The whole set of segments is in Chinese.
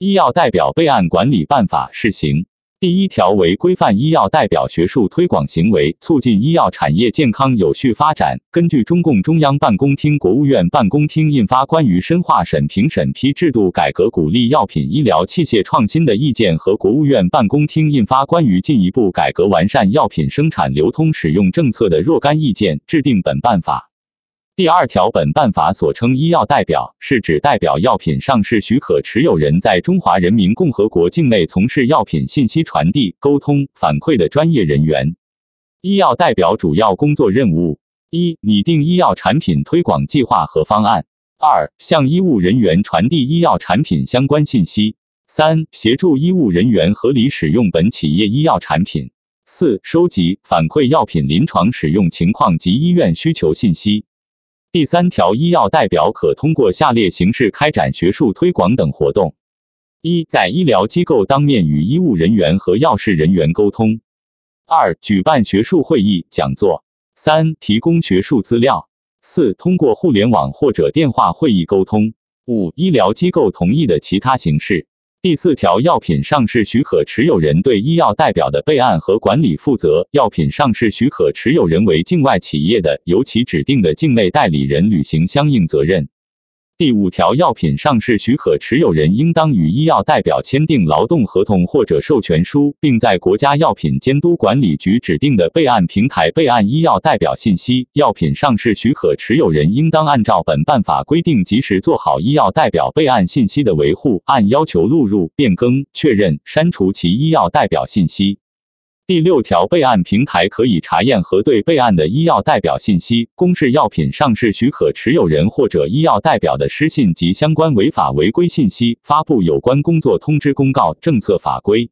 医药代表备案管理办法试行。第一条为规范医药代表学术推广行为，促进医药产业健康有序发展。根据中共中央办公厅、国务院办公厅印发《关于深化审评审批制度改革，鼓励药品医疗器械创新的意见》和国务院办公厅印发《关于进一步改革完善药品生产流通使用政策的若干意见》，制定本办法。第二条，本办法所称医药代表，是指代表药品上市许可持有人在中华人民共和国境内从事药品信息传递、沟通、反馈的专业人员。医药代表主要工作任务：一、拟定医药产品推广计划和方案；二、向医务人员传递医药产品相关信息；三、协助医务人员合理使用本企业医药产品；四、收集反馈药品临床使用情况及医院需求信息。第三条，医药代表可通过下列形式开展学术推广等活动：一、在医疗机构当面与医务人员和药事人员沟通；二、举办学术会议、讲座；三、提供学术资料；四、通过互联网或者电话会议沟通；五、医疗机构同意的其他形式。第四条，药品上市许可持有人对医药代表的备案和管理负责。药品上市许可持有人为境外企业的，由其指定的境内代理人履行相应责任。第五条，药品上市许可持有人应当与医药代表签订劳动合同或者授权书，并在国家药品监督管理局指定的备案平台备案医药代表信息。药品上市许可持有人应当按照本办法规定，及时做好医药代表备案信息的维护，按要求录入、变更、确认、删除其医药代表信息。第六条，备案平台可以查验核对备案的医药代表信息，公示药品上市许可持有人或者医药代表的失信及相关违法违规信息，发布有关工作通知、公告、政策法规。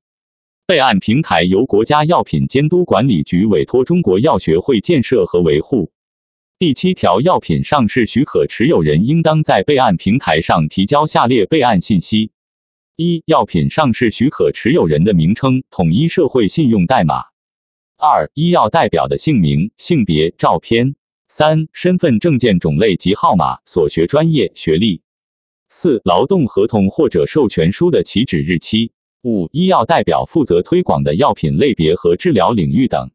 备案平台由国家药品监督管理局委托中国药学会建设和维护。第七条，药品上市许可持有人应当在备案平台上提交下列备案信息。一、药品上市许可持有人的名称、统一社会信用代码；二、医药代表的姓名、性别、照片；三、身份证件种类及号码、所学专业、学历；四、劳动合同或者授权书的起止日期；五、医药代表负责推广的药品类别和治疗领域等；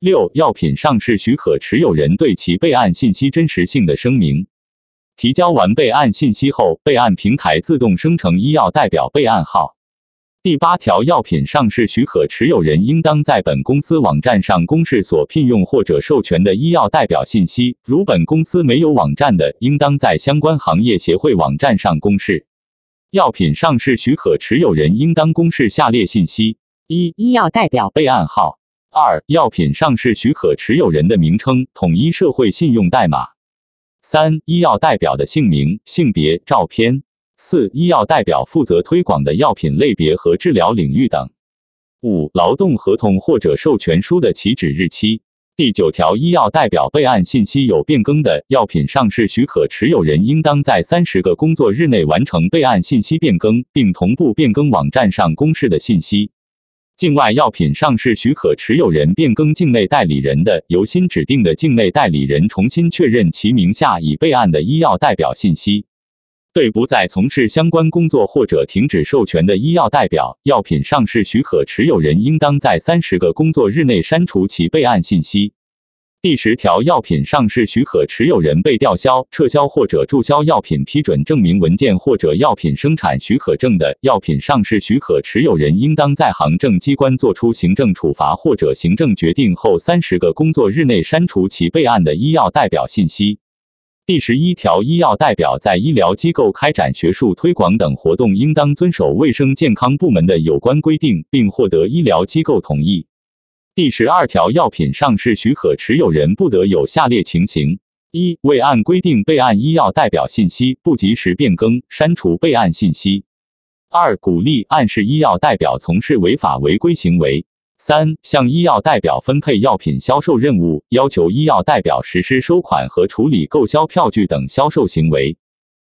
六、药品上市许可持有人对其备案信息真实性的声明。提交完备案信息后，备案平台自动生成医药代表备案号。第八条，药品上市许可持有人应当在本公司网站上公示所聘用或者授权的医药代表信息。如本公司没有网站的，应当在相关行业协会网站上公示。药品上市许可持有人应当公示下列信息：一、医药代表备案号；二、药品上市许可持有人的名称、统一社会信用代码。三、医药代表的姓名、性别、照片；四、医药代表负责推广的药品类别和治疗领域等；五、劳动合同或者授权书的起止日期。第九条，医药代表备案信息有变更的，药品上市许可持有人应当在三十个工作日内完成备案信息变更，并同步变更网站上公示的信息。境外药品上市许可持有人变更境内代理人的，由新指定的境内代理人重新确认其名下已备案的医药代表信息。对不再从事相关工作或者停止授权的医药代表，药品上市许可持有人应当在三十个工作日内删除其备案信息。第十条，药品上市许可持有人被吊销、撤销或者注销药品批准证明文件或者药品生产许可证的，药品上市许可持有人应当在行政机关作出行政处罚或者行政决定后三十个工作日内删除其备案的医药代表信息。第十一条，医药代表在医疗机构开展学术推广等活动，应当遵守卫生健康部门的有关规定，并获得医疗机构同意。第十二条，药品上市许可持有人不得有下列情形：一、未按规定备案医药代表信息，不及时变更、删除备案信息；二、鼓励、暗示医药代表从事违法违规行为；三、向医药代表分配药品销售任务，要求医药代表实施收款和处理购销票据等销售行为；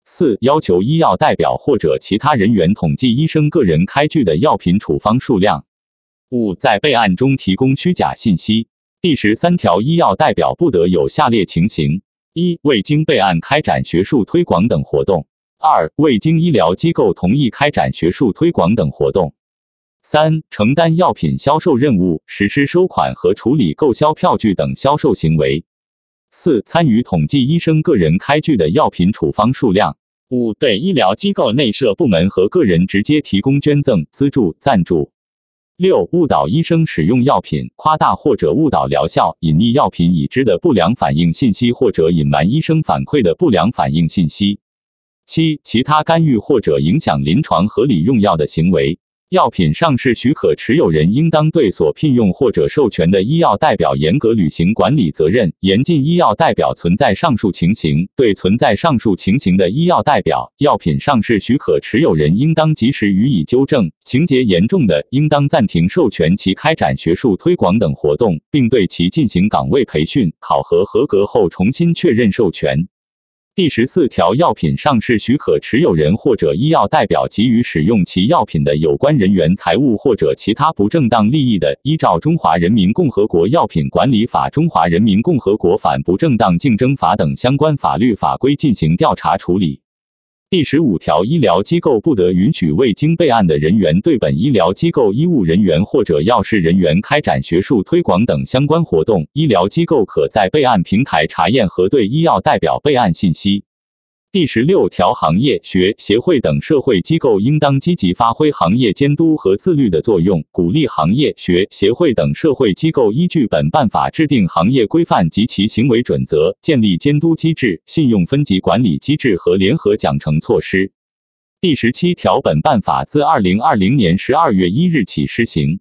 四、要求医药代表或者其他人员统计医生个人开具的药品处方数量。五、在备案中提供虚假信息。第十三条，医药代表不得有下列情形：一、未经备案开展学术推广等活动；二、未经医疗机构同意开展学术推广等活动；三、承担药品销售任务，实施收款和处理购销票据等销售行为；四、参与统计医生个人开具的药品处方数量；五、对医疗机构内设部门和个人直接提供捐赠、资助、赞助。六、误导医生使用药品，夸大或者误导疗效，隐匿药品已知的不良反应信息，或者隐瞒医生反馈的不良反应信息。七、其他干预或者影响临床合理用药的行为。药品上市许可持有人应当对所聘用或者授权的医药代表严格履行管理责任，严禁医药代表存在上述情形。对存在上述情形的医药代表，药品上市许可持有人应当及时予以纠正；情节严重的，应当暂停授权其开展学术推广等活动，并对其进行岗位培训、考核合格后重新确认授权。第十四条，药品上市许可持有人或者医药代表给予使用其药品的有关人员财物或者其他不正当利益的，依照《中华人民共和国药品管理法》《中华人民共和国反不正当竞争法》等相关法律法规进行调查处理。第十五条，医疗机构不得允许未经备案的人员对本医疗机构医务人员或者药师人员开展学术推广等相关活动。医疗机构可在备案平台查验核对医药代表备案信息。第十六条，行业、学、协会等社会机构应当积极发挥行业监督和自律的作用，鼓励行业、学、协会等社会机构依据本办法制定行业规范及其行为准则，建立监督机制、信用分级管理机制和联合奖惩措施。第十七条，本办法自二零二零年十二月一日起施行。